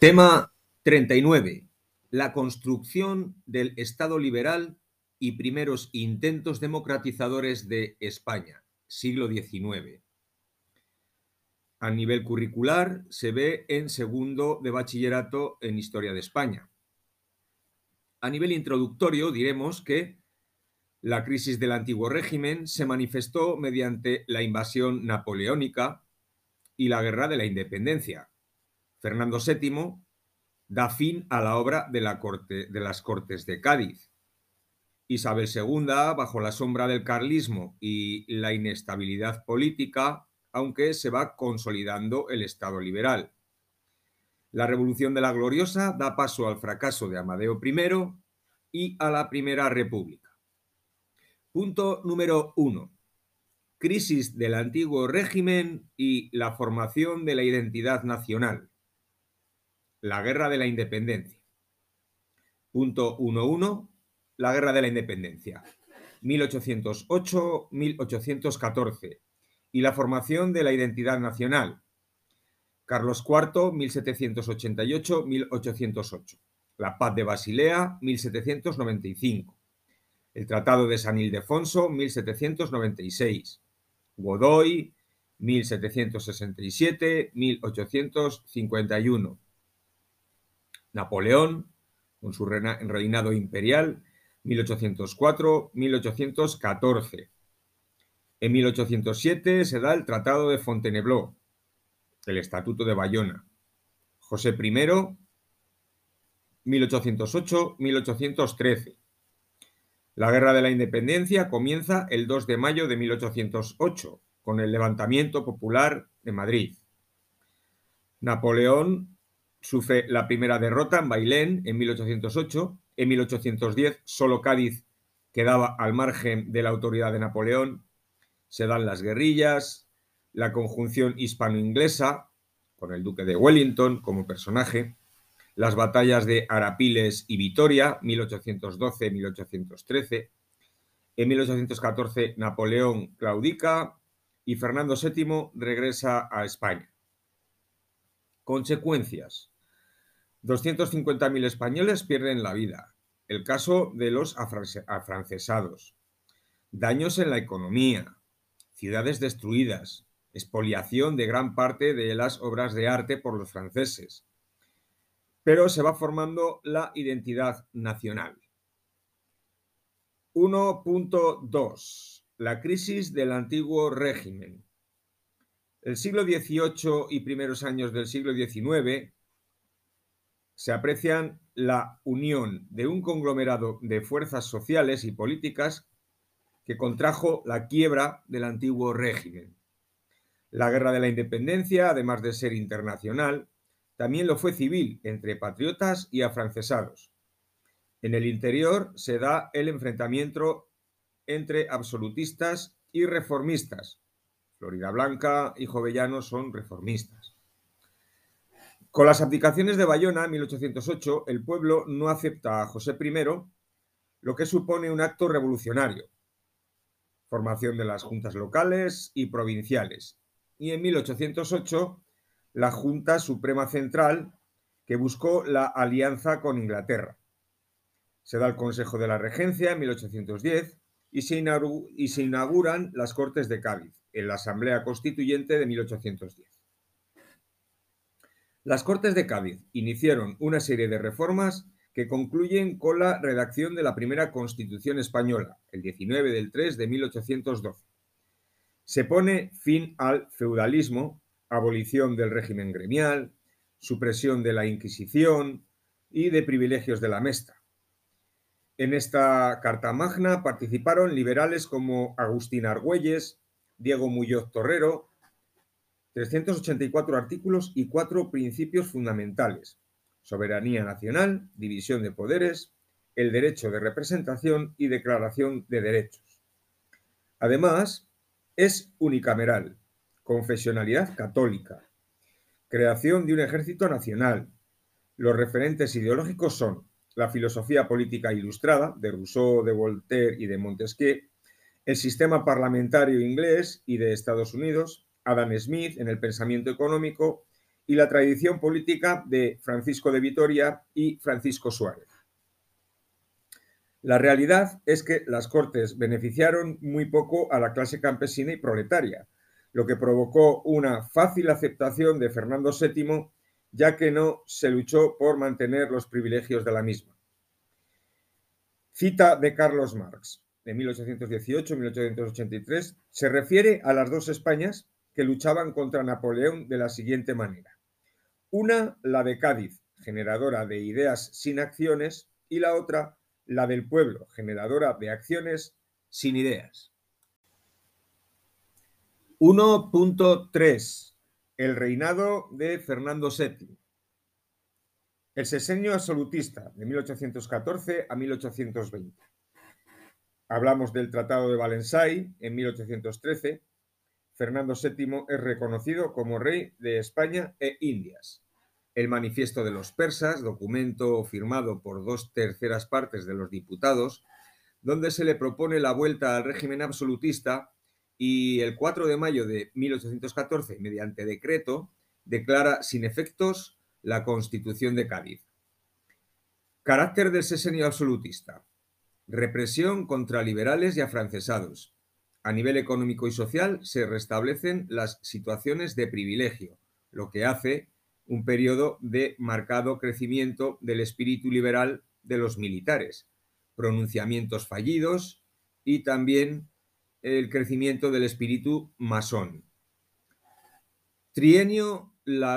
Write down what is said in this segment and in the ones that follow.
Tema 39. La construcción del Estado liberal y primeros intentos democratizadores de España, siglo XIX. A nivel curricular se ve en segundo de bachillerato en Historia de España. A nivel introductorio diremos que la crisis del antiguo régimen se manifestó mediante la invasión napoleónica y la guerra de la independencia, Fernando VII da fin a la obra de, la corte, de las Cortes de Cádiz. Isabel II, bajo la sombra del carlismo y la inestabilidad política, aunque se va consolidando el Estado liberal. La Revolución de la Gloriosa da paso al fracaso de Amadeo I y a la Primera República. Punto número uno crisis del antiguo régimen y la formación de la identidad nacional. La Guerra de la Independencia. Punto 1.1. La Guerra de la Independencia. 1808-1814. Y la formación de la identidad nacional. Carlos IV, 1788-1808. La Paz de Basilea, 1795. El Tratado de San Ildefonso, 1796. Godoy, 1767-1851. Napoleón, con su reinado imperial, 1804-1814. En 1807 se da el Tratado de Fontainebleau, el Estatuto de Bayona. José I, 1808-1813. La Guerra de la Independencia comienza el 2 de mayo de 1808 con el levantamiento popular de Madrid. Napoleón sufre la primera derrota en Bailén en 1808. En 1810 solo Cádiz quedaba al margen de la autoridad de Napoleón. Se dan las guerrillas, la conjunción hispano-inglesa, con el duque de Wellington como personaje, las batallas de Arapiles y Vitoria, 1812-1813. En 1814 Napoleón claudica y Fernando VII regresa a España. Consecuencias. 250.000 españoles pierden la vida. El caso de los afrancesados. Daños en la economía. Ciudades destruidas. Expoliación de gran parte de las obras de arte por los franceses pero se va formando la identidad nacional. 1.2. La crisis del antiguo régimen. El siglo XVIII y primeros años del siglo XIX se aprecian la unión de un conglomerado de fuerzas sociales y políticas que contrajo la quiebra del antiguo régimen. La guerra de la independencia, además de ser internacional, también lo fue civil entre patriotas y afrancesados. En el interior se da el enfrentamiento entre absolutistas y reformistas. Florida Blanca y Jovellano son reformistas. Con las abdicaciones de Bayona en 1808, el pueblo no acepta a José I, lo que supone un acto revolucionario. Formación de las juntas locales y provinciales. Y en 1808 la Junta Suprema Central que buscó la alianza con Inglaterra. Se da el Consejo de la Regencia en 1810 y se, y se inauguran las Cortes de Cádiz en la Asamblea Constituyente de 1810. Las Cortes de Cádiz iniciaron una serie de reformas que concluyen con la redacción de la primera Constitución española, el 19 del 3 de 1812. Se pone fin al feudalismo abolición del régimen gremial, supresión de la Inquisición y de privilegios de la Mesta. En esta Carta Magna participaron liberales como Agustín Argüelles, Diego Muñoz Torrero, 384 artículos y cuatro principios fundamentales. Soberanía nacional, división de poderes, el derecho de representación y declaración de derechos. Además, es unicameral, confesionalidad católica, creación de un ejército nacional. Los referentes ideológicos son la filosofía política ilustrada de Rousseau, de Voltaire y de Montesquieu, el sistema parlamentario inglés y de Estados Unidos, Adam Smith en el pensamiento económico y la tradición política de Francisco de Vitoria y Francisco Suárez. La realidad es que las Cortes beneficiaron muy poco a la clase campesina y proletaria, lo que provocó una fácil aceptación de Fernando VII, ya que no se luchó por mantener los privilegios de la misma. Cita de Carlos Marx, de 1818-1883, se refiere a las dos Españas que luchaban contra Napoleón de la siguiente manera. Una, la de Cádiz, generadora de ideas sin acciones, y la otra, la del pueblo, generadora de acciones sin ideas. 1.3. El reinado de Fernando VII. El sesenio absolutista de 1814 a 1820. Hablamos del Tratado de Valensay en 1813, Fernando VII es reconocido como rey de España e Indias. El manifiesto de los persas, documento firmado por dos terceras partes de los diputados, donde se le propone la vuelta al régimen absolutista y el 4 de mayo de 1814, mediante decreto, declara sin efectos la Constitución de Cádiz. Carácter del sesenio absolutista. Represión contra liberales y afrancesados a nivel económico y social se restablecen las situaciones de privilegio, lo que hace un periodo de marcado crecimiento del espíritu liberal de los militares, pronunciamientos fallidos y también el crecimiento del espíritu masón. Trienio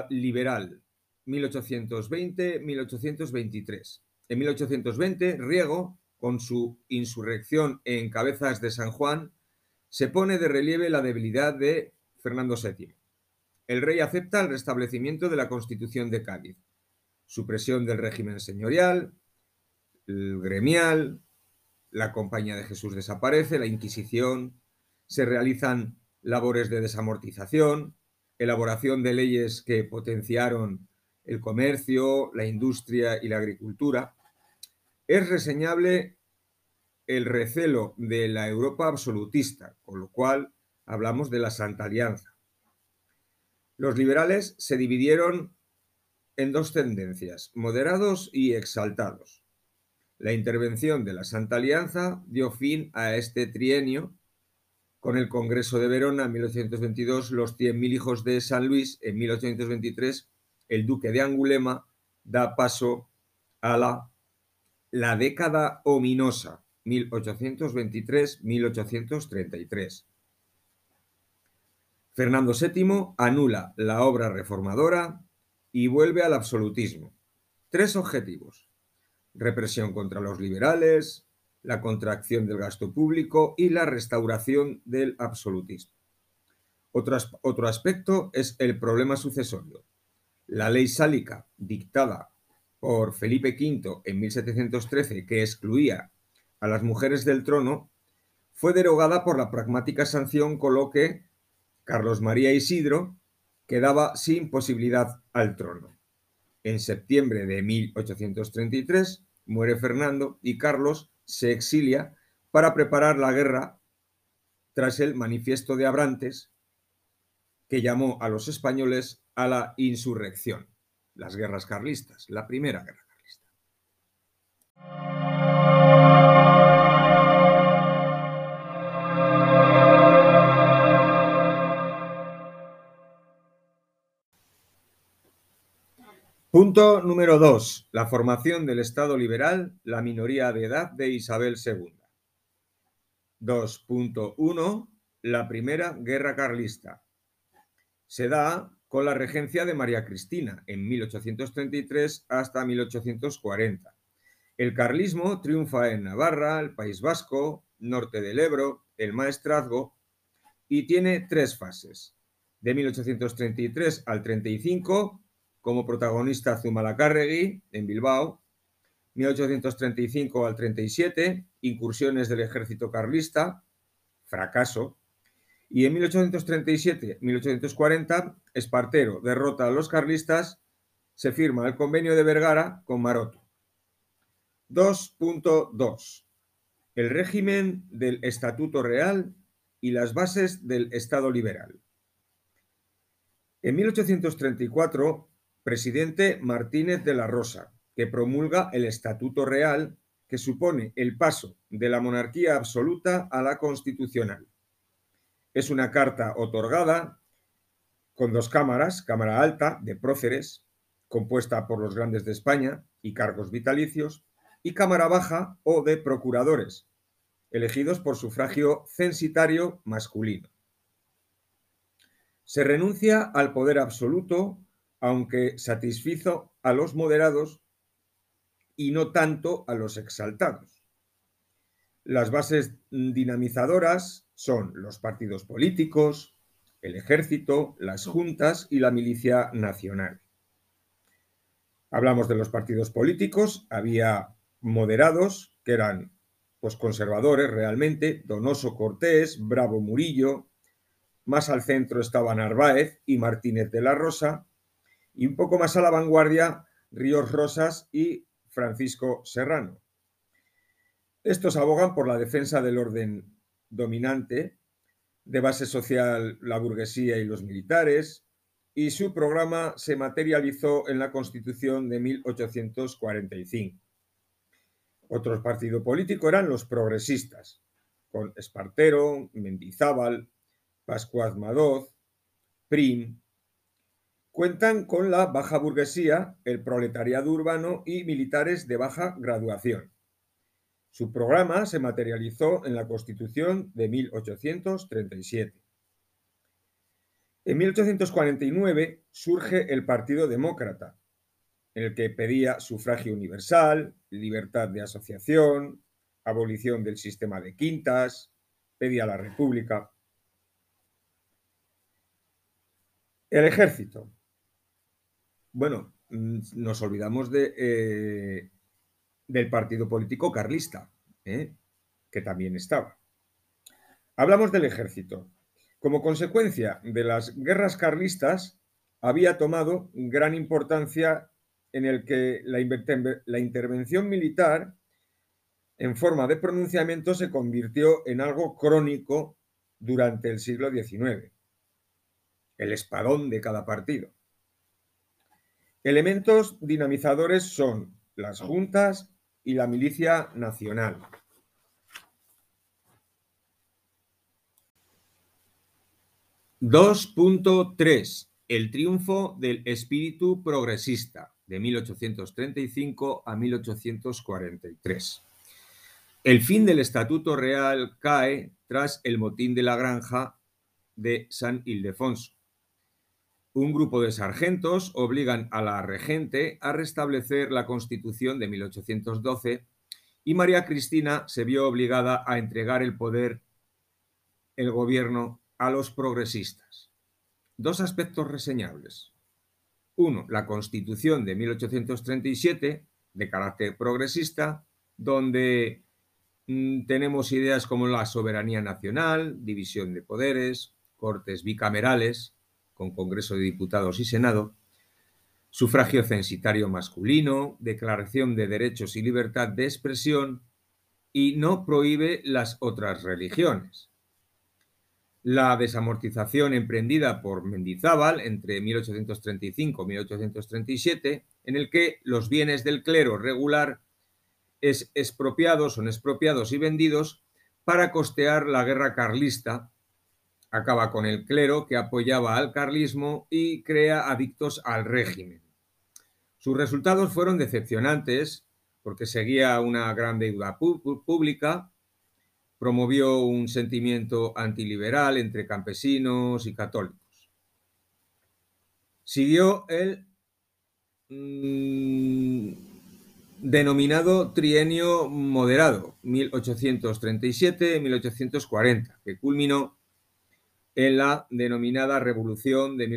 liberal, 1820-1823. En 1820, Riego, con su insurrección en Cabezas de San Juan, se pone de relieve la debilidad de Fernando VII. El rey acepta el restablecimiento de la Constitución de Cádiz, supresión del régimen señorial, el gremial, la Compañía de Jesús desaparece, la Inquisición, se realizan labores de desamortización, elaboración de leyes que potenciaron el comercio, la industria y la agricultura. Es reseñable el recelo de la Europa absolutista, con lo cual hablamos de la Santa Alianza. Los liberales se dividieron en dos tendencias, moderados y exaltados. La intervención de la Santa Alianza dio fin a este trienio con el Congreso de Verona en 1822, los 100.000 hijos de San Luis en 1823, el duque de Angulema da paso a la, la década ominosa, 1823-1833. Fernando VII anula la obra reformadora y vuelve al absolutismo. Tres objetivos. Represión contra los liberales, la contracción del gasto público y la restauración del absolutismo. Otro, otro aspecto es el problema sucesorio. La ley sálica, dictada por Felipe V en 1713, que excluía a las mujeres del trono, fue derogada por la pragmática sanción con lo que Carlos María Isidro quedaba sin posibilidad al trono. En septiembre de 1833 muere Fernando y Carlos se exilia para preparar la guerra tras el manifiesto de Abrantes que llamó a los españoles a la insurrección, las guerras carlistas, la primera guerra. Punto número 2. La formación del Estado liberal, la minoría de edad de Isabel II. 2.1. La primera guerra carlista. Se da con la regencia de María Cristina en 1833 hasta 1840. El carlismo triunfa en Navarra, el País Vasco, norte del Ebro, el Maestrazgo y tiene tres fases. De 1833 al 35 como protagonista Zumalacárregui en Bilbao, 1835 al 37, incursiones del ejército carlista, fracaso, y en 1837-1840, Espartero derrota a los carlistas, se firma el convenio de Vergara con Maroto. 2.2. El régimen del Estatuto Real y las bases del Estado Liberal. En 1834, presidente Martínez de la Rosa, que promulga el Estatuto Real, que supone el paso de la monarquía absoluta a la constitucional. Es una carta otorgada con dos cámaras, Cámara Alta de próceres, compuesta por los grandes de España y cargos vitalicios, y Cámara Baja o de procuradores, elegidos por sufragio censitario masculino. Se renuncia al poder absoluto, aunque satisfizo a los moderados y no tanto a los exaltados. Las bases dinamizadoras son los partidos políticos, el ejército, las juntas y la milicia nacional. Hablamos de los partidos políticos, había moderados que eran pues conservadores realmente, Donoso Cortés, Bravo Murillo, más al centro estaban Narváez y Martínez de la Rosa, y un poco más a la vanguardia Ríos Rosas y Francisco Serrano. Estos abogan por la defensa del orden dominante, de base social la burguesía y los militares, y su programa se materializó en la Constitución de 1845. Otro partido político eran los progresistas, con Espartero, Mendizábal, Pascuaz Madoz, Prim, cuentan con la baja burguesía, el proletariado urbano y militares de baja graduación. Su programa se materializó en la Constitución de 1837. En 1849 surge el Partido Demócrata, en el que pedía sufragio universal, libertad de asociación, abolición del sistema de quintas, pedía la República. El ejército. Bueno, mm, nos olvidamos de, eh, del partido político carlista, ¿eh? que también estaba. Hablamos del ejército. Como consecuencia de las guerras carlistas, había tomado gran importancia en el que la, la intervención militar en forma de pronunciamiento se convirtió en algo crónico durante el siglo XIX, el espadón de cada partido. Elementos dinamizadores son las juntas y la milicia nacional. ...2.3... El triunfo del espíritu progresista de 1835 a 1843. El fin del Estatuto Real cae tras el motín de la granja de San Ildefonso. Un grupo de sargentos obligan a la regente a restablecer la Constitución de 1812 y María Cristina se vio obligada a entregar el poder, el gobierno, a los progresistas. Dos aspectos reseñables. Uno, la Constitución de 1837, de carácter progresista, donde mm, tenemos ideas como la soberanía nacional, división de poderes, cortes bicamerales, con Congreso de Diputados y Senado, sufragio censitario masculino, declaración de derechos y libertad de expresión, y no prohíbe las otras religiones la desamortización emprendida por Mendizábal entre 1835 y 1837, en el que los bienes del clero regular es expropiados, son expropiados y vendidos para costear la guerra carlista. Acaba con el clero que apoyaba al carlismo y crea adictos al régimen. Sus resultados fueron decepcionantes porque seguía una gran deuda pública, promovió un sentimiento antiliberal entre campesinos y católicos. Siguió el mm, denominado trienio moderado, 1837-1840, que culminó en la denominada Revolución de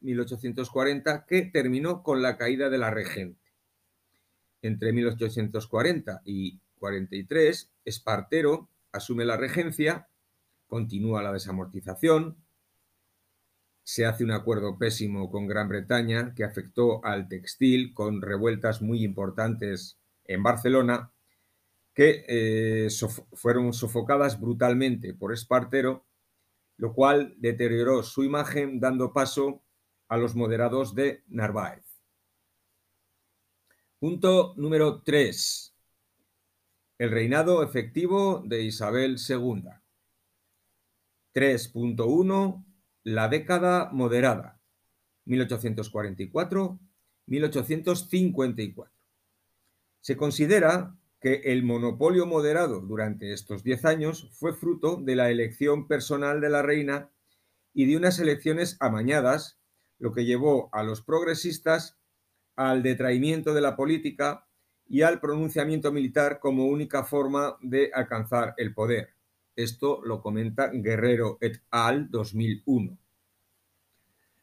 1840, que terminó con la caída de la regente. Entre 1840 y 43, Espartero asume la regencia, continúa la desamortización, se hace un acuerdo pésimo con Gran Bretaña que afectó al textil con revueltas muy importantes en Barcelona que eh, fueron sofocadas brutalmente por Espartero lo cual deterioró su imagen dando paso a los moderados de Narváez. Punto número 3. El reinado efectivo de Isabel II. 3.1. La década moderada. 1844-1854. Se considera que el monopolio moderado durante estos diez años fue fruto de la elección personal de la reina y de unas elecciones amañadas, lo que llevó a los progresistas al detraimiento de la política y al pronunciamiento militar como única forma de alcanzar el poder. Esto lo comenta Guerrero et al. 2001.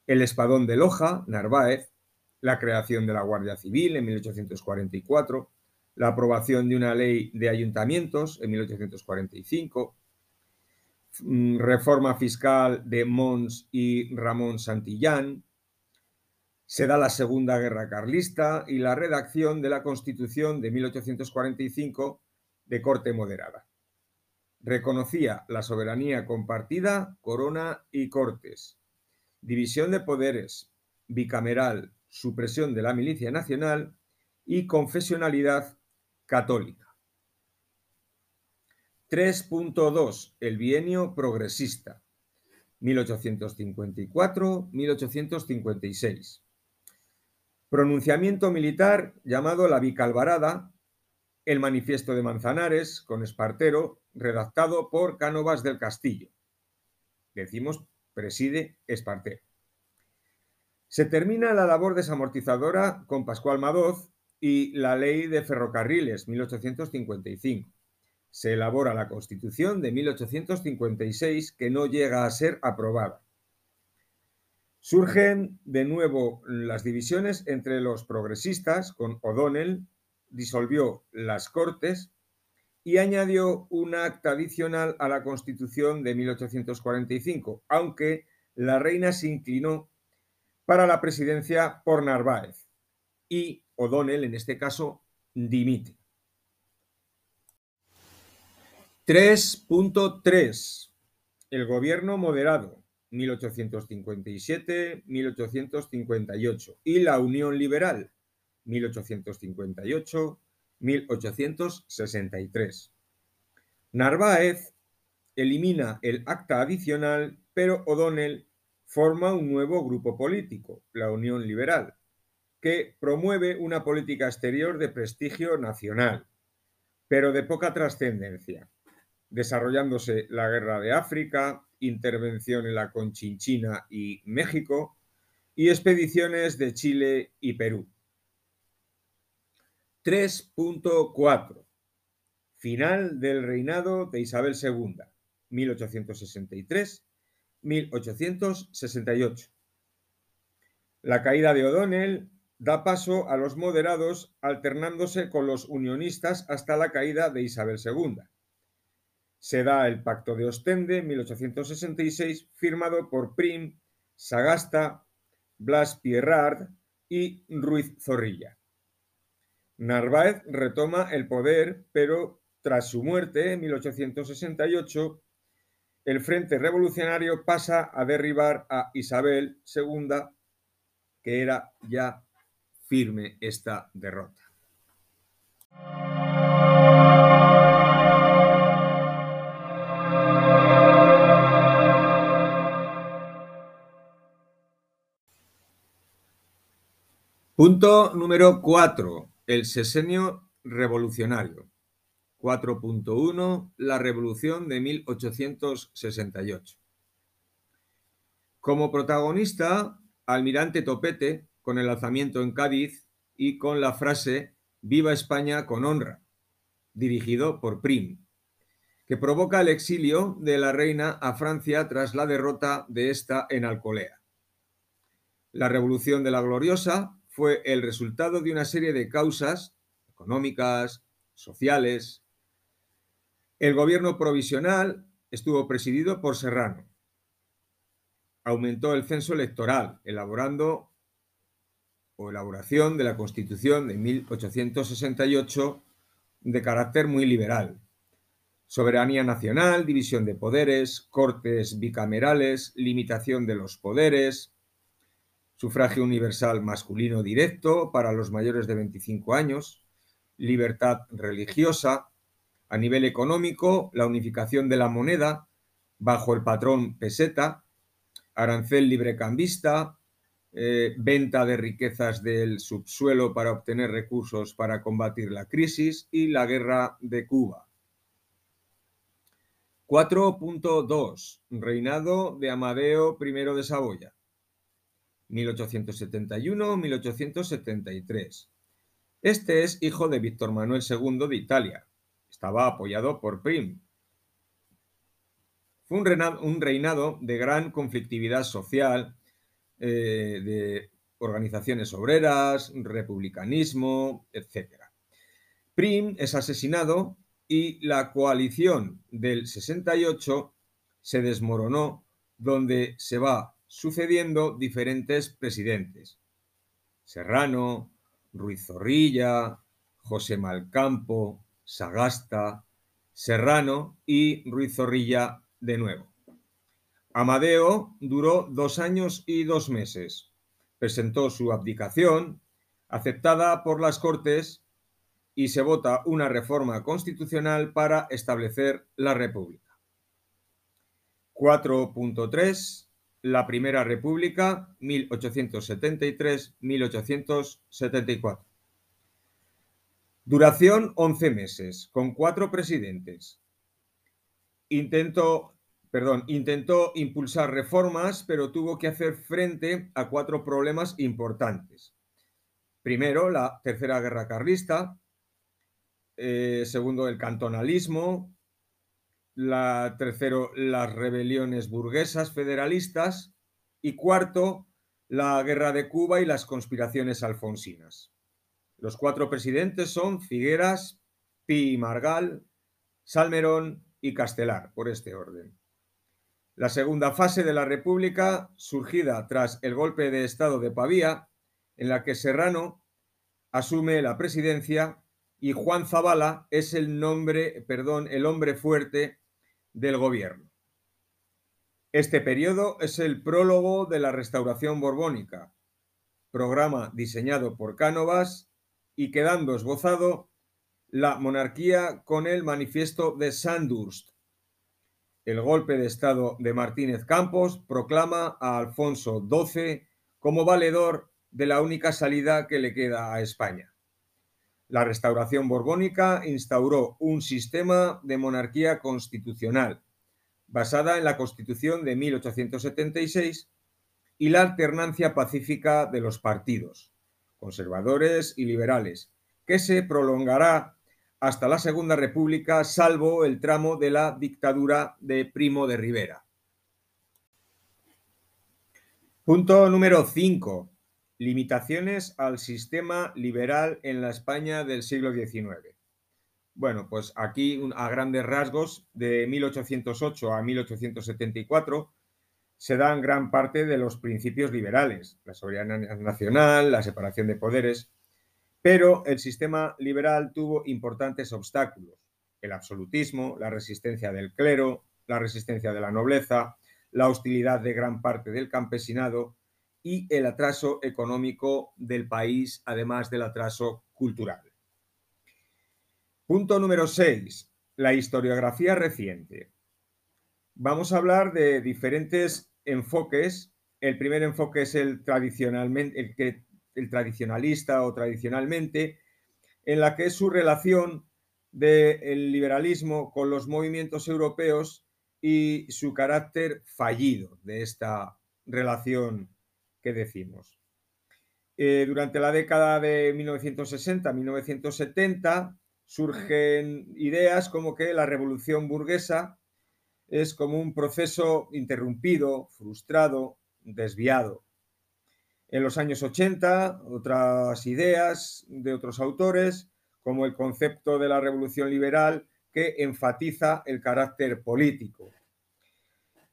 El espadón de Loja, Narváez, la creación de la Guardia Civil en 1844, la aprobación de una ley de ayuntamientos en 1845, mm, reforma fiscal de Mons y Ramón Santillán, se da la Segunda Guerra Carlista y la redacción de la Constitución de 1845 de corte moderada. Reconocía la soberanía compartida, corona y cortes, división de poderes, bicameral, supresión de la milicia nacional y confesionalidad católica. 3.2. El bienio progresista. 1854-1856. Pronunciamiento militar llamado la Bicalvarada, el manifiesto de Manzanares con Espartero, redactado por Cánovas del Castillo. Decimos, preside Espartero. Se termina la labor desamortizadora con Pascual Madoz y la Ley de Ferrocarriles, 1855. Se elabora la Constitución de 1856, que no llega a ser aprobada. Surgen de nuevo las divisiones entre los progresistas, con O'Donnell, disolvió las Cortes y añadió un acta adicional a la Constitución de 1845, aunque la reina se inclinó para la presidencia por Narváez y O'Donnell, en este caso, dimite. 3.3. El gobierno moderado, 1857-1858, y la Unión Liberal, 1858-1863. Narváez elimina el acta adicional, pero O'Donnell forma un nuevo grupo político, la Unión Liberal, que promueve una política exterior de prestigio nacional, pero de poca trascendencia, desarrollándose la guerra de África, intervención en la Conchinchina y México, y expediciones de Chile y Perú. 3.4. Final del reinado de Isabel II, 1863-1868. La caída de O'Donnell da paso a los moderados alternándose con los unionistas hasta la caída de Isabel II. Se da el Pacto de Ostende en 1866 firmado por Prim, Sagasta, Blas Pierrard y Ruiz Zorrilla. Narváez retoma el poder, pero tras su muerte en 1868, el Frente Revolucionario pasa a derribar a Isabel II, que era ya firme esta derrota. Punto número 4. El sesenio revolucionario. 4.1. La revolución de 1868. Como protagonista, Almirante Topete, con el alzamiento en Cádiz y con la frase Viva España con honra, dirigido por Prim, que provoca el exilio de la reina a Francia tras la derrota de esta en Alcolea. La Revolución de la Gloriosa fue el resultado de una serie de causas económicas, sociales. El gobierno provisional estuvo presidido por Serrano. Aumentó el censo electoral, elaborando elaboración de la Constitución de 1868 de carácter muy liberal. Soberanía nacional, división de poderes, cortes bicamerales, limitación de los poderes, sufragio universal masculino directo para los mayores de 25 años, libertad religiosa, a nivel económico, la unificación de la moneda bajo el patrón peseta, arancel librecambista, eh, venta de riquezas del subsuelo para obtener recursos para combatir la crisis y la guerra de Cuba. 4.2. Reinado de Amadeo I de Saboya. 1871-1873. Este es hijo de Víctor Manuel II de Italia. Estaba apoyado por Prim. Fue un reinado, un reinado de gran conflictividad social, eh, de organizaciones obreras, republicanismo, etc. Prim es asesinado y la coalición del 68 se desmoronó, donde se va sucediendo diferentes presidentes. Serrano, Ruiz Zorrilla, José Malcampo, Sagasta, Serrano y Ruiz Zorrilla de nuevo. Amadeo duró dos años y dos meses. Presentó su abdicación, aceptada por las Cortes, y se vota una reforma constitucional para establecer la República. 4.3 la Primera República, 1873-1874. Duración 11 meses, con cuatro presidentes. Intentó, perdón, intentó impulsar reformas, pero tuvo que hacer frente a cuatro problemas importantes. Primero, la Tercera Guerra Carlista. Eh, segundo, el cantonalismo tercero, las rebeliones burguesas federalistas y cuarto, la guerra de Cuba y las conspiraciones alfonsinas. Los cuatro presidentes son Figueras, Pi Margal, Salmerón y Castelar, por este orden. La segunda fase de la República, surgida tras el golpe de Estado de Pavía, en la que Serrano asume la presidencia y Juan Zavala es el nombre, perdón, el hombre fuerte del gobierno. Este periodo es el prólogo de la restauración borbónica, programa diseñado por Cánovas y quedando esbozado la monarquía con el manifiesto de Sandurst. El golpe de Estado de Martínez Campos proclama a Alfonso XII como valedor de la única salida que le queda a España. La restauración borbónica instauró un sistema de monarquía constitucional basada en la Constitución de 1876 y la alternancia pacífica de los partidos, conservadores y liberales, que se prolongará hasta la Segunda República, salvo el tramo de la dictadura de Primo de Rivera. Punto número 5. Limitaciones al sistema liberal en la España del siglo XIX. Bueno, pues aquí a grandes rasgos, de 1808 a 1874, se dan gran parte de los principios liberales, la soberanía nacional, la separación de poderes, pero el sistema liberal tuvo importantes obstáculos, el absolutismo, la resistencia del clero, la resistencia de la nobleza, la hostilidad de gran parte del campesinado y el atraso económico del país, además del atraso cultural. Punto número 6. La historiografía reciente. Vamos a hablar de diferentes enfoques. El primer enfoque es el, tradicionalmente, el, que, el tradicionalista o tradicionalmente, en la que es su relación del liberalismo con los movimientos europeos y su carácter fallido de esta relación que decimos. Eh, durante la década de 1960-1970 surgen ideas como que la revolución burguesa es como un proceso interrumpido, frustrado, desviado. En los años 80, otras ideas de otros autores, como el concepto de la revolución liberal, que enfatiza el carácter político.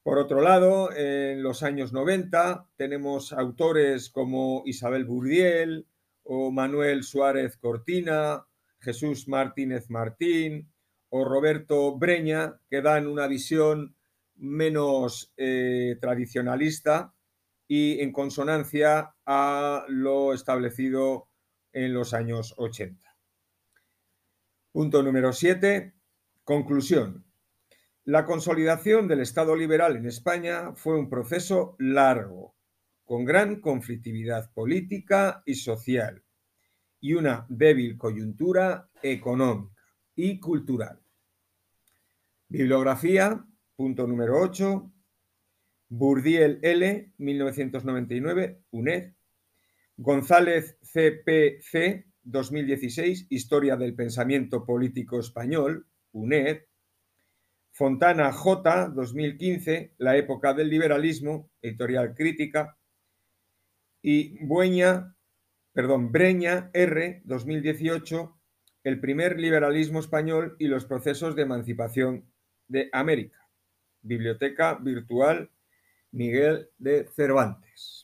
Por otro lado, en los años 90 tenemos autores como Isabel Burdiel o Manuel Suárez Cortina, Jesús Martínez Martín o Roberto Breña, que dan una visión menos eh, tradicionalista y en consonancia a lo establecido en los años 80. Punto número 7. Conclusión. La consolidación del Estado liberal en España fue un proceso largo, con gran conflictividad política y social y una débil coyuntura económica y cultural. Bibliografía, punto número 8. Burdiel L, 1999, UNED. González CPC, 2016, Historia del Pensamiento Político Español, UNED. Fontana J, 2015, La época del liberalismo, editorial crítica. Y Bueña, perdón, Breña R, 2018, El primer liberalismo español y los procesos de emancipación de América. Biblioteca Virtual Miguel de Cervantes.